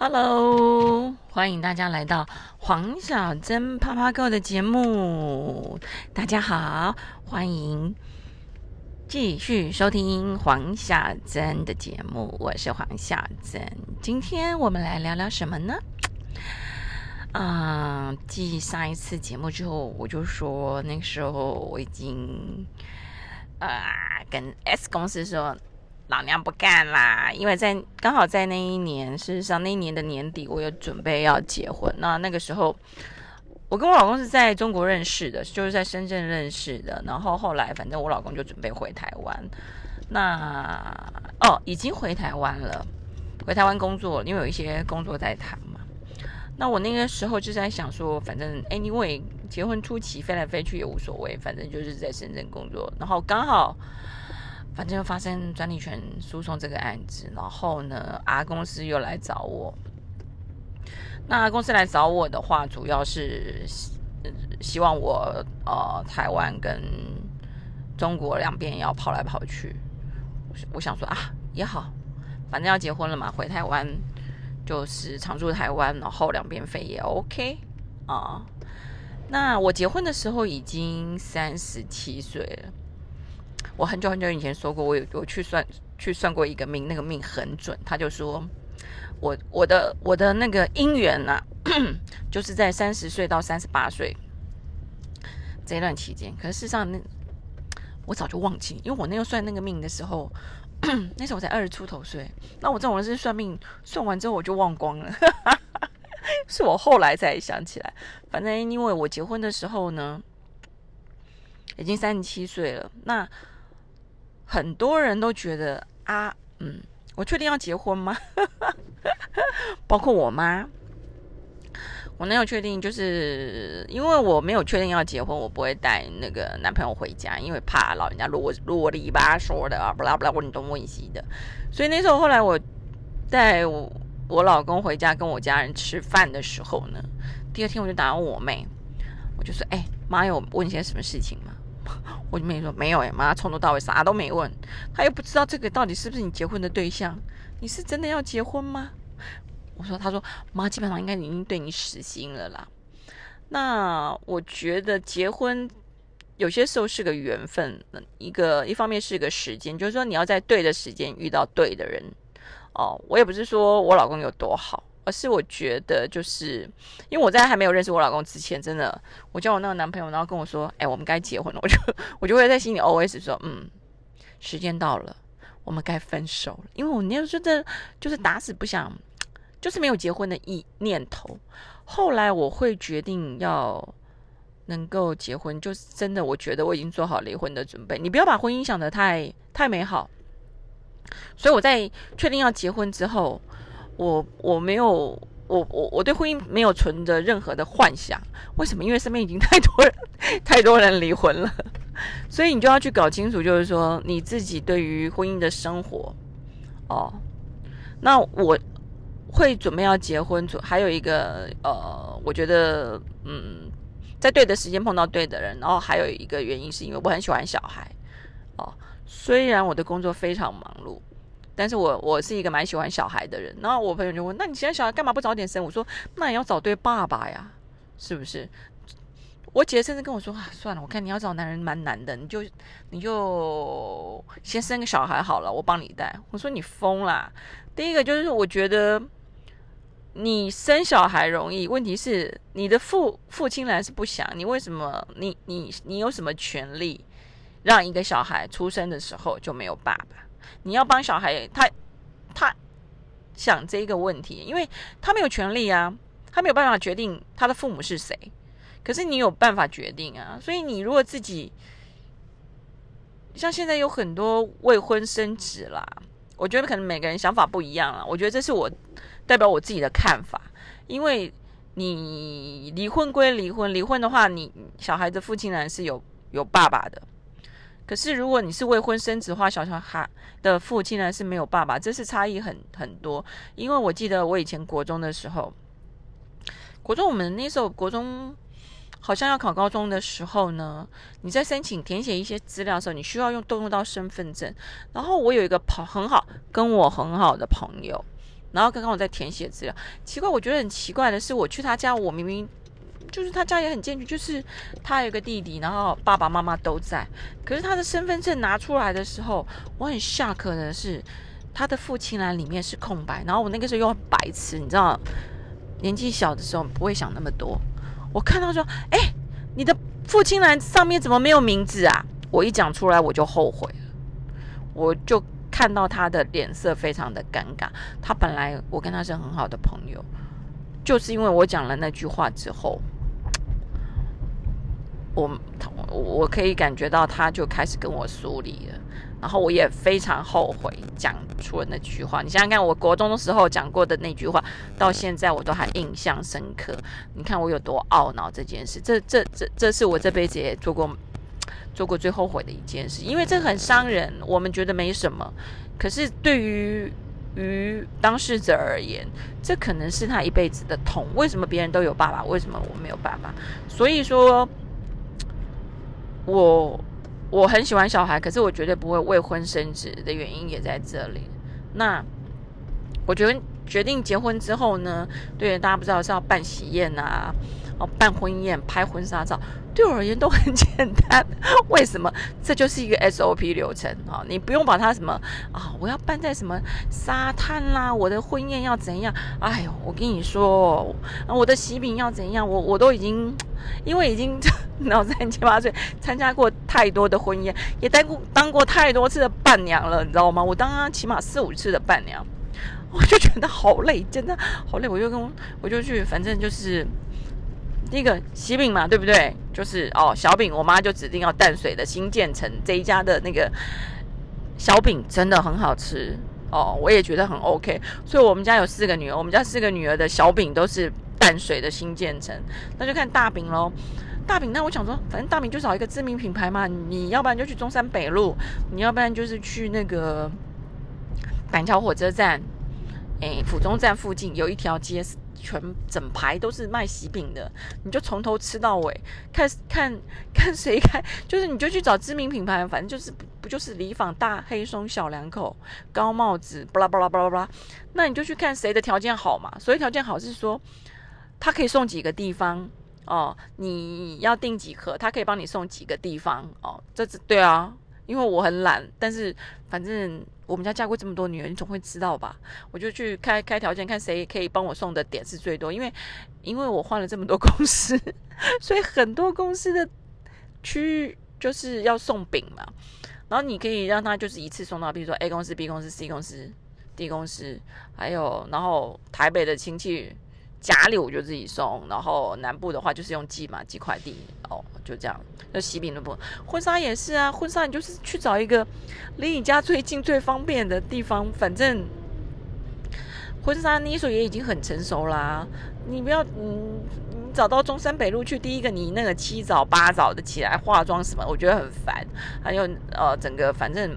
Hello，欢迎大家来到黄小珍啪啪 Go 的节目。大家好，欢迎继续收听黄小珍的节目，我是黄小珍。今天我们来聊聊什么呢？啊，继上一次节目之后，我就说那时候我已经啊跟 S 公司说。老娘不干啦！因为在刚好在那一年，事实上那一年的年底，我有准备要结婚。那那个时候，我跟我老公是在中国认识的，就是在深圳认识的。然后后来，反正我老公就准备回台湾。那哦，已经回台湾了，回台湾工作，因为有一些工作在谈嘛。那我那个时候就在想说，反正 anyway，结婚初期飞来飞去也无所谓，反正就是在深圳工作。然后刚好。反正发生专利权诉讼这个案子，然后呢，R 公司又来找我。那公司来找我的话，主要是希望我呃台湾跟中国两边要跑来跑去。我想说啊，也好，反正要结婚了嘛，回台湾就是常驻台湾，然后两边飞也 OK 啊。那我结婚的时候已经三十七岁了。我很久很久以前说过，我有我去算去算过一个命，那个命很准。他就说，我我的我的那个姻缘呐，就是在三十岁到三十八岁这一段期间。可是事实上，那我早就忘记，因为我那个算那个命的时候，那时候我才二十出头岁。那我这种人是算命算完之后我就忘光了，是我后来才想起来。反正因为我结婚的时候呢，已经三十七岁了，那。很多人都觉得啊，嗯，我确定要结婚吗？包括我妈，我没有确定，就是因为我没有确定要结婚，我不会带那个男朋友回家，因为怕老人家啰啰里吧嗦的啊，不啦不啦问东问西的。所以那时候后来我带我我老公回家跟我家人吃饭的时候呢，第二天我就打我妹，我就说：“哎，妈有问些什么事情吗？” 我就妹说没有哎，妈从头到尾啥都没问，他又不知道这个到底是不是你结婚的对象，你是真的要结婚吗？我说，他说妈基本上应该已经对你死心了啦。那我觉得结婚有些时候是个缘分，一个一方面是个时间，就是说你要在对的时间遇到对的人哦。我也不是说我老公有多好。而是我觉得，就是因为我在还没有认识我老公之前，真的，我叫我那个男朋友，然后跟我说：“哎，我们该结婚了。”我就我就会在心里 OS 说：“嗯，时间到了，我们该分手了。”因为我那时候真的就是打死不想，就是没有结婚的意念头。后来我会决定要能够结婚，就是真的，我觉得我已经做好离婚的准备。你不要把婚姻想得太太美好。所以我在确定要结婚之后。我我没有我我我对婚姻没有存着任何的幻想，为什么？因为身边已经太多人太多人离婚了，所以你就要去搞清楚，就是说你自己对于婚姻的生活哦。那我会准备要结婚，还有一个呃，我觉得嗯，在对的时间碰到对的人，然后还有一个原因是因为我很喜欢小孩哦，虽然我的工作非常忙碌。但是我我是一个蛮喜欢小孩的人，然后我朋友就问：“那你现在小孩干嘛不早点生？”我说：“那也要找对爸爸呀，是不是？”我姐甚至跟我说：“啊，算了，我看你要找男人蛮难的，你就你就先生个小孩好了，我帮你带。”我说：“你疯啦！第一个就是我觉得你生小孩容易，问题是你的父父亲来是不想你，为什么？你你你有什么权利让一个小孩出生的时候就没有爸爸？”你要帮小孩，他他想这个问题，因为他没有权利啊，他没有办法决定他的父母是谁。可是你有办法决定啊，所以你如果自己像现在有很多未婚生子啦，我觉得可能每个人想法不一样啊。我觉得这是我代表我自己的看法，因为你离婚归离婚，离婚的话，你小孩的父亲呢是有有爸爸的。可是，如果你是未婚生子的话，小小孩的父亲呢是没有爸爸，这是差异很很多。因为我记得我以前国中的时候，国中我们那时候国中好像要考高中的时候呢，你在申请填写一些资料的时候，你需要用动用到身份证。然后我有一个朋很好跟我很好的朋友，然后刚刚我在填写资料，奇怪，我觉得很奇怪的是，我去他家，我明明就是他家也很健全，就是他有个弟弟，然后爸爸妈妈都在，可是他的身份证拿出来的时候，我很吓，可能是，他的父亲栏里面是空白，然后我那个时候又很白痴，你知道，年纪小的时候不会想那么多，我看到说，哎，你的父亲栏上面怎么没有名字啊？我一讲出来我就后悔了，我就。看到他的脸色非常的尴尬，他本来我跟他是很好的朋友，就是因为我讲了那句话之后，我我可以感觉到他就开始跟我疏离了，然后我也非常后悔讲出了那句话。你想想看，我国中的时候讲过的那句话，到现在我都还印象深刻。你看我有多懊恼这件事，这这这这是我这辈子也做过。做过最后悔的一件事，因为这很伤人。我们觉得没什么，可是对于于当事者而言，这可能是他一辈子的痛。为什么别人都有爸爸，为什么我没有爸爸？所以说，我我很喜欢小孩，可是我绝对不会未婚生子的原因也在这里。那我觉得决定结婚之后呢，对大家不知道是要办喜宴啊。哦，办婚宴、拍婚纱照，对我而言都很 简单。为什么？这就是一个 SOP 流程啊！你不用把它什么啊，我要办在什么沙滩啦，我的婚宴要怎样？哎呦，我跟你说，我的喜饼要怎样？我我都已经，因为已经老三七八岁，参加过太多的婚宴，也当过当过太多次的伴娘了，你知道吗？我当起码四五次的伴娘，我就觉得好累，真的好累。我就跟我就去，反正就是。第一个喜饼嘛，对不对？就是哦，小饼，我妈就指定要淡水的新建成这一家的那个小饼，真的很好吃哦，我也觉得很 OK。所以我们家有四个女儿，我们家四个女儿的小饼都是淡水的新建成。那就看大饼喽，大饼，那我想说，反正大饼就找一个知名品牌嘛，你要不然就去中山北路，你要不然就是去那个板桥火车站，哎，府中站附近有一条街。全整排都是卖喜饼的，你就从头吃到尾，看看看谁开，就是你就去找知名品牌，反正就是不就是李坊大黑松小两口高帽子，巴拉巴拉巴拉巴拉，那你就去看谁的条件好嘛。所以条件好是说，他可以送几个地方哦，你要订几盒，他可以帮你送几个地方哦。这是对啊，因为我很懒，但是反正。我们家嫁过这么多女儿，你总会知道吧？我就去开开条件，看谁可以帮我送的点是最多。因为，因为我换了这么多公司，所以很多公司的区域就是要送饼嘛。然后你可以让他就是一次送到，比如说 A 公司、B 公司、C 公司、D 公司，还有然后台北的亲戚。家里我就自己送，然后南部的话就是用寄嘛，寄快递哦，就这样。那喜饼的部，婚纱也是啊，婚纱你就是去找一个离你家最近、最方便的地方。反正婚纱你手也已经很成熟啦，你不要嗯，你找到中山北路去，第一个你那个七早八早的起来化妆什么，我觉得很烦。还有呃，整个反正。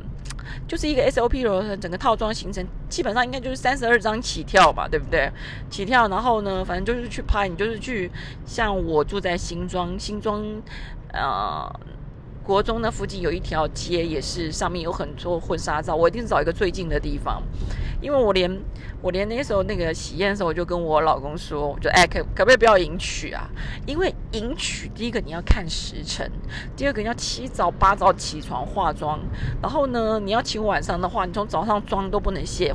就是一个 SOP 流程，整个套装行程基本上应该就是三十二张起跳吧，对不对？起跳，然后呢，反正就是去拍，你就是去，像我住在新庄，新庄，呃。国中那附近有一条街，也是上面有很多婚纱照。我一定找一个最近的地方，因为我连我连那时候那个喜宴的时候，我就跟我老公说，我就哎可可不可以不要迎娶啊？因为迎娶第一个你要看时辰，第二个你要七早八早起床化妆，然后呢你要请晚上的话，你从早上妆都不能卸，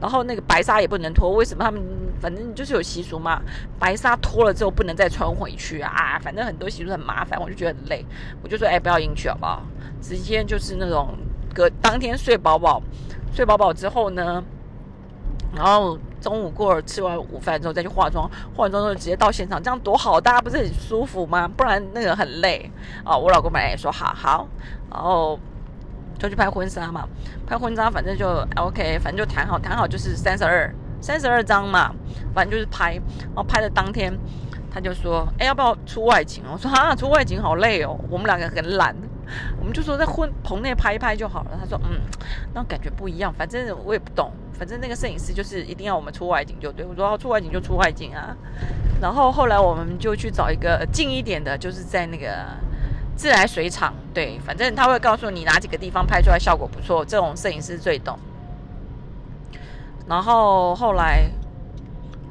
然后那个白纱也不能脱。为什么他们反正就是有习俗嘛？白纱脱了之后不能再穿回去啊，反正很多习俗很麻烦，我就觉得很累，我就说哎不要迎。娶好不好？直接就是那种隔当天睡饱饱，睡饱饱之后呢，然后中午过了吃完午饭之后再去化妆，化完妆之后直接到现场，这样多好，大家不是很舒服吗？不然那个很累啊。我老公本来也说好好，然后就去拍婚纱嘛，拍婚纱反正就 OK，反正就谈好谈好就是三十二三十二张嘛，反正就是拍，然后拍的当天。他就说：“哎，要不要出外景？”我说：“啊，出外景好累哦。”我们两个很懒，我们就说在婚棚内拍一拍就好了。他说：“嗯，那感觉不一样。反正我也不懂，反正那个摄影师就是一定要我们出外景就对。”我说：“出外景就出外景啊。”然后后来我们就去找一个近一点的，就是在那个自来水厂。对，反正他会告诉你哪几个地方拍出来效果不错，这种摄影师最懂。然后后来，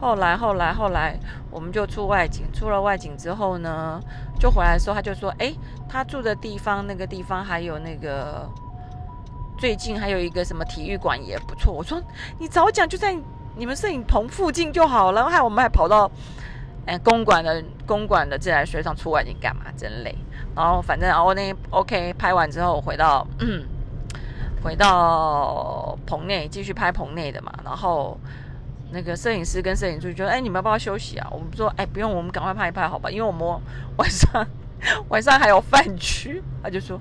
后来，后来，后来，我们就出外景。出了外景之后呢，就回来的时候，他就说：“哎，他住的地方那个地方还有那个最近还有一个什么体育馆也不错。”我说：“你早讲就在你们摄影棚附近就好了。”害我们还跑到哎公馆的公馆的自来水厂出外景干嘛？真累。然后反正哦那 OK 拍完之后回到嗯。回到棚内继续拍棚内的嘛，然后那个摄影师跟摄影助就说：“哎，你们要不要休息啊？”我们说：“哎，不用，我们赶快拍一拍，好吧？因为我们晚上晚上还有饭局。”他就说：“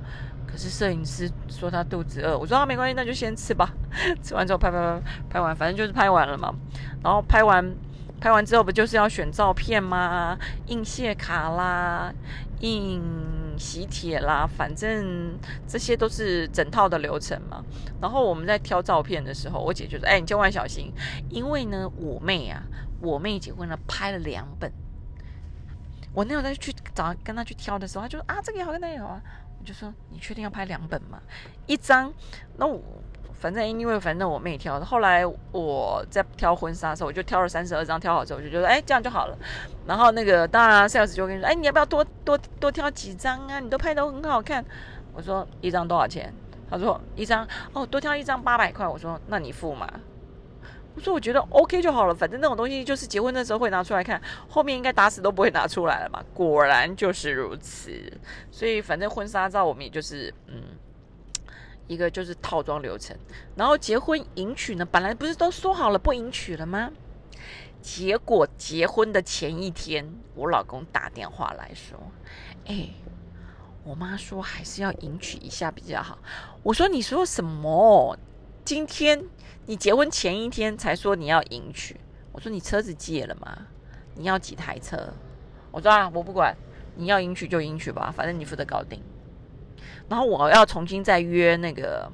是摄影师说他肚子饿。”我说：“啊，没关系，那就先吃吧。吃完之后拍拍拍拍完，反正就是拍完了嘛。然后拍完拍完之后，不就是要选照片吗？印谢卡啦，印。”喜帖啦，反正这些都是整套的流程嘛。然后我们在挑照片的时候，我姐就说：“哎，你千万小心，因为呢，我妹啊，我妹结婚了，拍了两本。我那会再去找跟她去挑的时候，她就说：啊，这个也好，那个也好啊。我就说：你确定要拍两本吗？一张？那我。”反正因为反正我妹挑的，后来我在挑婚纱的时候，我就挑了三十二张，挑好之后我就觉得哎这样就好了。然后那个当然 sales 就跟你说，哎你要不要多多多挑几张啊？你都拍得很好看。我说一张多少钱？他说一张哦多挑一张八百块。我说那你付嘛？我说我觉得 OK 就好了，反正那种东西就是结婚的时候会拿出来看，后面应该打死都不会拿出来了嘛。果然就是如此。所以反正婚纱照我们也就是嗯。一个就是套装流程，然后结婚迎娶呢，本来不是都说好了不迎娶了吗？结果结婚的前一天，我老公打电话来说：“哎，我妈说还是要迎娶一下比较好。”我说：“你说什么？今天你结婚前一天才说你要迎娶？我说你车子借了吗？你要几台车？我说啊，我不管，你要迎娶就迎娶吧，反正你负责搞定。”然后我要重新再约那个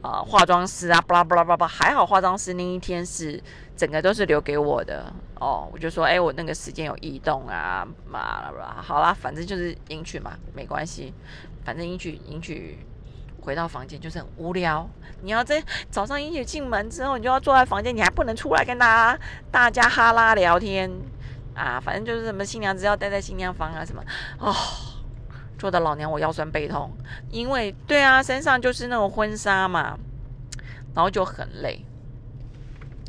啊化妆师啊，巴拉巴拉巴拉，还好化妆师那一天是整个都是留给我的哦。我就说，哎，我那个时间有异动啊，嘛啦啦好啦，反正就是迎娶嘛，没关系，反正迎娶迎娶回到房间就是很无聊。你要在早上一起进门之后，你就要坐在房间，你还不能出来跟大家大家哈拉聊天啊，反正就是什么新娘子要待在新娘房啊什么哦。坐的老娘我腰酸背痛，因为对啊，身上就是那种婚纱嘛，然后就很累，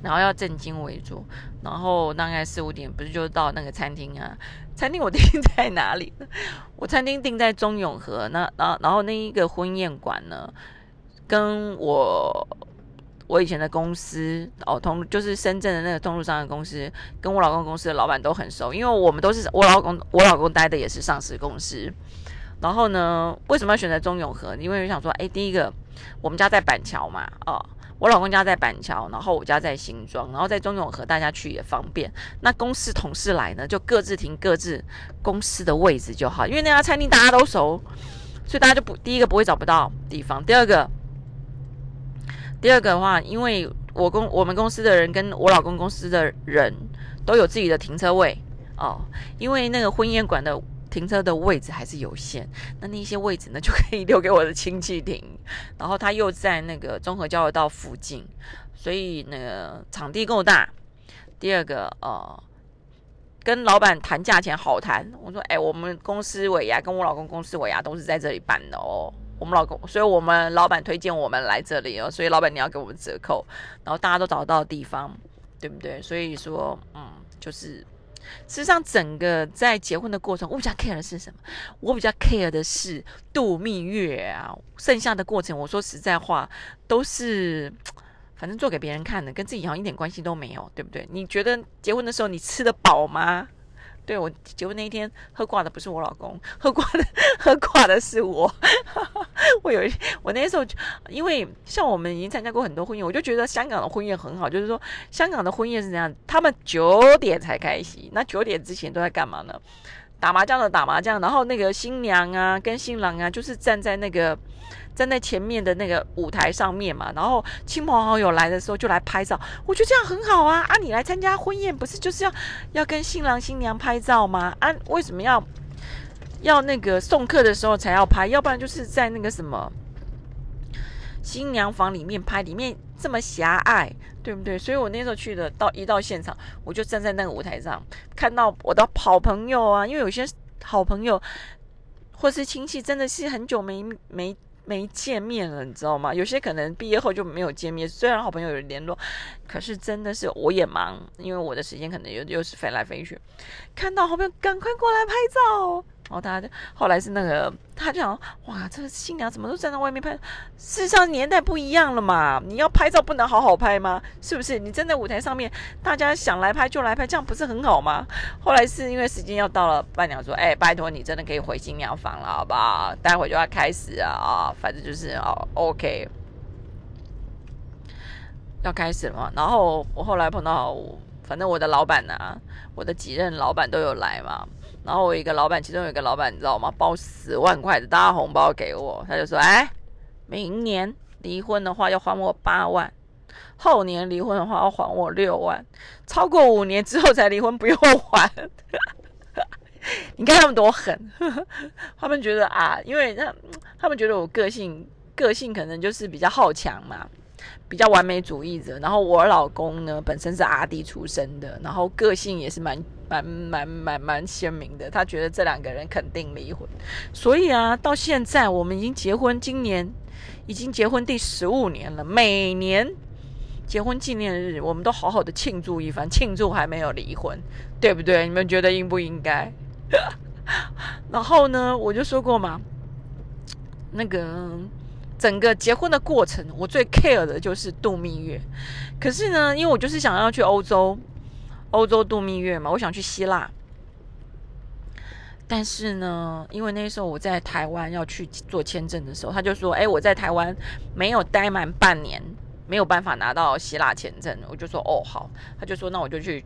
然后要正襟危坐，然后大概四五点不是就到那个餐厅啊？餐厅我订在哪里？我餐厅订在中永和，那然后然后那一个婚宴馆呢，跟我我以前的公司哦通就是深圳的那个通路商的公司，跟我老公公司的老板都很熟，因为我们都是我老公我老公待的也是上市公司。然后呢？为什么要选择中永和？因为想说，哎，第一个，我们家在板桥嘛，哦，我老公家在板桥，然后我家在新庄，然后在中永和，大家去也方便。那公司同事来呢，就各自停各自公司的位置就好，因为那家餐厅大家都熟，所以大家就不第一个不会找不到地方。第二个，第二个的话，因为我公我们公司的人跟我老公公司的人都有自己的停车位哦，因为那个婚宴馆的。停车的位置还是有限，那那些位置呢就可以留给我的亲戚停。然后他又在那个综合交流道附近，所以那个场地够大。第二个，呃，跟老板谈价钱好谈。我说，哎，我们公司尾牙跟我老公公司尾牙都是在这里办的哦。我们老公，所以我们老板推荐我们来这里哦。所以老板你要给我们折扣，然后大家都找得到地方，对不对？所以说，嗯，就是。事实上，整个在结婚的过程，我比较 care 的是什么？我比较 care 的是度蜜月啊，剩下的过程，我说实在话，都是反正做给别人看的，跟自己好像一点关系都没有，对不对？你觉得结婚的时候你吃得饱吗？对我结婚那一天喝挂的不是我老公，喝挂的喝挂的是我。我有一我那时候因为像我们已经参加过很多婚宴，我就觉得香港的婚宴很好，就是说香港的婚宴是这样？他们九点才开席，那九点之前都在干嘛呢？打麻将的打麻将，然后那个新娘啊跟新郎啊就是站在那个。站在前面的那个舞台上面嘛，然后亲朋好友来的时候就来拍照，我觉得这样很好啊！啊，你来参加婚宴不是就是要要跟新郎新娘拍照吗？啊，为什么要要那个送客的时候才要拍？要不然就是在那个什么新娘房里面拍，里面这么狭隘，对不对？所以我那时候去的，到一到现场，我就站在那个舞台上，看到我的好朋友啊，因为有些好朋友或是亲戚，真的是很久没没。没见面了，你知道吗？有些可能毕业后就没有见面，虽然好朋友有联络，可是真的是我也忙，因为我的时间可能又又是飞来飞去，看到好朋友赶快过来拍照。然后大家就后来是那个，他就想，哇，这个新娘怎么都站在外面拍？事实上年代不一样了嘛，你要拍照不能好好拍吗？是不是？你站在舞台上面，大家想来拍就来拍，这样不是很好吗？后来是因为时间要到了，伴娘说，哎，拜托你真的可以回新娘房了，好不好？待会就要开始啊啊，反正就是哦，OK，要开始了嘛。然后我后来碰到，反正我的老板呐，我的几任老板都有来嘛。然后我一个老板，其中有一个老板，你知道吗？包十万块的大红包给我，他就说：“哎，明年离婚的话要还我八万，后年离婚的话要还我六万，超过五年之后才离婚不用还。”你看他们多狠！他们觉得啊，因为他他们觉得我个性个性可能就是比较好强嘛。比较完美主义者，然后我老公呢本身是阿弟出身的，然后个性也是蛮蛮蛮蛮蛮鲜明的。他觉得这两个人肯定离婚，所以啊，到现在我们已经结婚，今年已经结婚第十五年了。每年结婚纪念日，我们都好好的庆祝一番，庆祝还没有离婚，对不对？你们觉得应不应该？然后呢，我就说过嘛，那个。整个结婚的过程，我最 care 的就是度蜜月。可是呢，因为我就是想要去欧洲，欧洲度蜜月嘛，我想去希腊。但是呢，因为那时候我在台湾要去做签证的时候，他就说：“哎，我在台湾没有待满半年，没有办法拿到希腊签证。”我就说：“哦，好。”他就说：“那我就去。”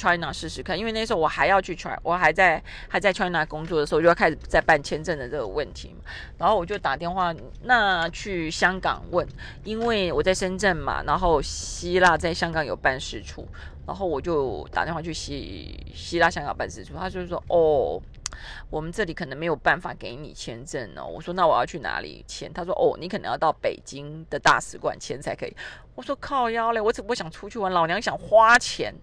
China 试试看，因为那时候我还要去 China，我还在还在 China 工作的时候，就要开始在办签证的这个问题嘛。然后我就打电话，那去香港问，因为我在深圳嘛，然后希腊在香港有办事处，然后我就打电话去希希腊香港办事处，他就说哦，我们这里可能没有办法给你签证哦。我说那我要去哪里签？他说哦，你可能要到北京的大使馆签才可以。我说靠腰嘞，我只不想出去玩，老娘想花钱。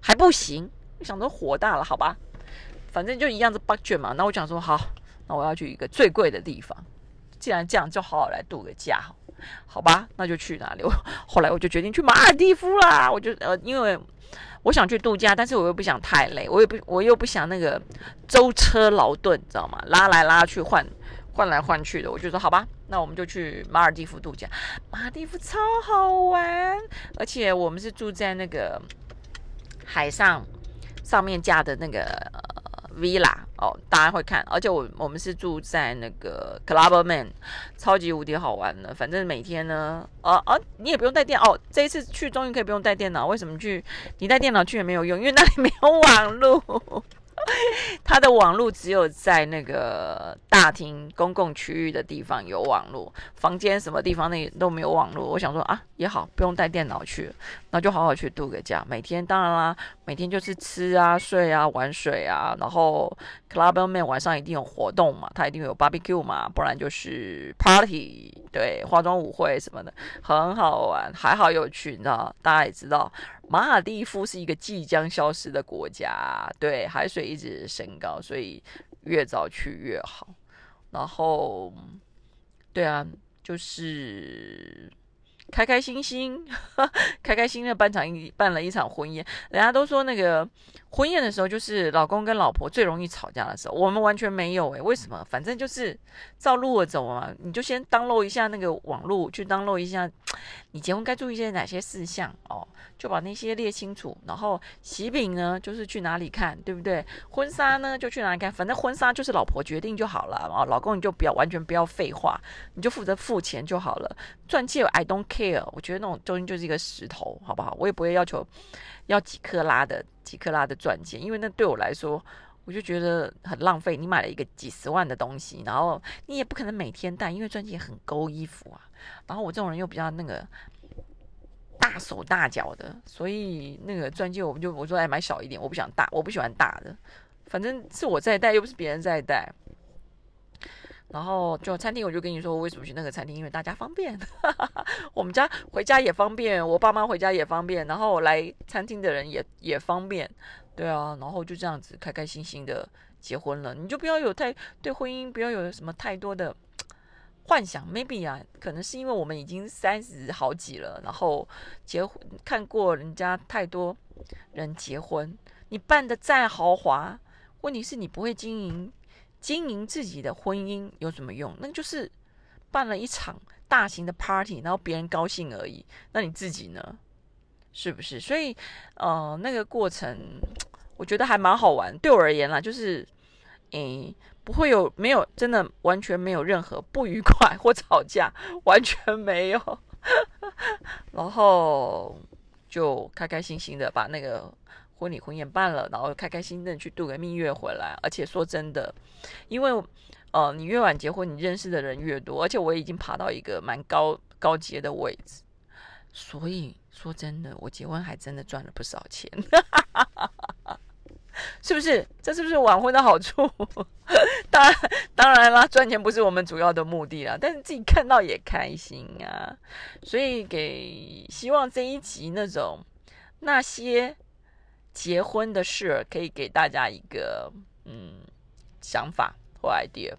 还不行，我想着火大了，好吧，反正就一样是 budget 嘛。那我讲说好，那我要去一个最贵的地方。既然这样，就好好来度个假，好吧？那就去哪里？后来我就决定去马尔蒂夫啦。我就呃，因为我想去度假，但是我又不想太累，我也不，我又不想那个舟车劳顿，知道吗？拉来拉去，换换来换去的。我就说好吧，那我们就去马尔蒂夫度假。马尔蒂夫超好玩，而且我们是住在那个。海上上面架的那个 villa 哦，大家会看，而且我我们是住在那个 Clubman，超级无敌好玩的。反正每天呢，哦哦，你也不用带电哦。这一次去终于可以不用带电脑，为什么去？你带电脑去也没有用，因为那里没有网络。他的网络只有在那个大厅公共区域的地方有网络，房间什么地方那都没有网络。我想说啊，也好，不用带电脑去，那就好好去度个假。每天当然啦，每天就是吃啊、睡啊、玩水啊，然后 Club Man 晚上一定有活动嘛，他一定有 Barbecue 嘛，不然就是 Party，对，化妆舞会什么的，很好玩，还好有趣，你知道？大家也知道。马尔蒂夫是一个即将消失的国家，对海水一直升高，所以越早去越好。然后，对啊，就是开开心心，开开心的办场办了一场婚宴。人家都说那个婚宴的时候，就是老公跟老婆最容易吵架的时候。我们完全没有诶，为什么？反正就是照路走嘛。你就先登录一下那个网络，去登录一下。你结婚该注意些哪些事项哦？就把那些列清楚。然后喜饼呢，就是去哪里看，对不对？婚纱呢，就去哪里看。反正婚纱就是老婆决定就好了啊，老公你就不要完全不要废话，你就负责付钱就好了。钻戒 I don't care，我觉得那种东西就是一个石头，好不好？我也不会要求要几克拉的几克拉的钻戒，因为那对我来说。我就觉得很浪费，你买了一个几十万的东西，然后你也不可能每天戴，因为钻戒很勾衣服啊。然后我这种人又比较那个大手大脚的，所以那个钻戒我们就我说哎买小一点，我不想大，我不喜欢大的，反正是我在戴，又不是别人在戴。然后就餐厅，我就跟你说，为什么去那个餐厅？因为大家方便，我们家回家也方便，我爸妈回家也方便，然后来餐厅的人也也方便，对啊，然后就这样子开开心心的结婚了。你就不要有太对婚姻不要有什么太多的幻想，maybe 啊，可能是因为我们已经三十好几了，然后结婚看过人家太多人结婚，你办的再豪华，问题是你不会经营。经营自己的婚姻有什么用？那就是办了一场大型的 party，然后别人高兴而已。那你自己呢？是不是？所以，呃，那个过程我觉得还蛮好玩。对我而言啦，就是，诶，不会有没有真的完全没有任何 不愉快或吵架，完全没有。然后就开开心心的把那个。婚礼婚宴办了，然后开开心心的去度个蜜月回来。而且说真的，因为呃，你越晚结婚，你认识的人越多。而且我已经爬到一个蛮高高阶的位置，所以说真的，我结婚还真的赚了不少钱，是不是？这是不是晚婚的好处？当然，当然啦，赚钱不是我们主要的目的啦，但是自己看到也开心啊。所以给希望这一集那种那些。结婚的事可以给大家一个嗯想法或 idea，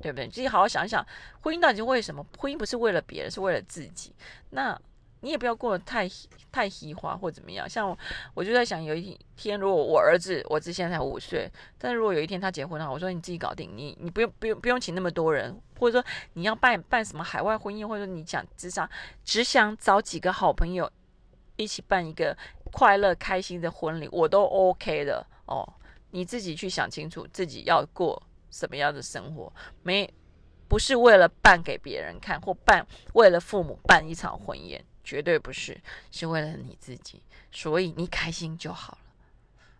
对不对？自己好好想想，婚姻到底为什么？婚姻不是为了别人，是为了自己。那你也不要过得太太稀化或怎么样。像我就在想，有一天如果我儿子，我儿子现在才五岁，但是如果有一天他结婚的话，我说你自己搞定，你你不用不用不用请那么多人，或者说你要办办什么海外婚姻，或者说你想只想只想找几个好朋友一起办一个。快乐开心的婚礼我都 OK 的哦，你自己去想清楚自己要过什么样的生活，没不是为了办给别人看或办为了父母办一场婚宴，绝对不是，是为了你自己，所以你开心就好了。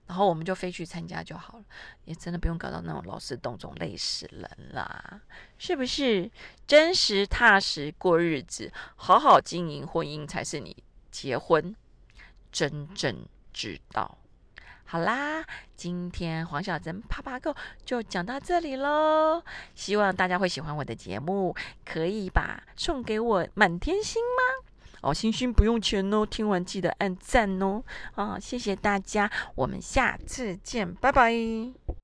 然后我们就飞去参加就好了，也真的不用搞到那种劳师动众累死人啦，是不是？真实踏实过日子，好好经营婚姻才是你结婚。真正知道，好啦，今天黄小珍啪啪够就讲到这里喽。希望大家会喜欢我的节目，可以把送给我满天星吗？哦，星星不用钱哦，听完记得按赞哦。啊，谢谢大家，我们下次见，拜拜。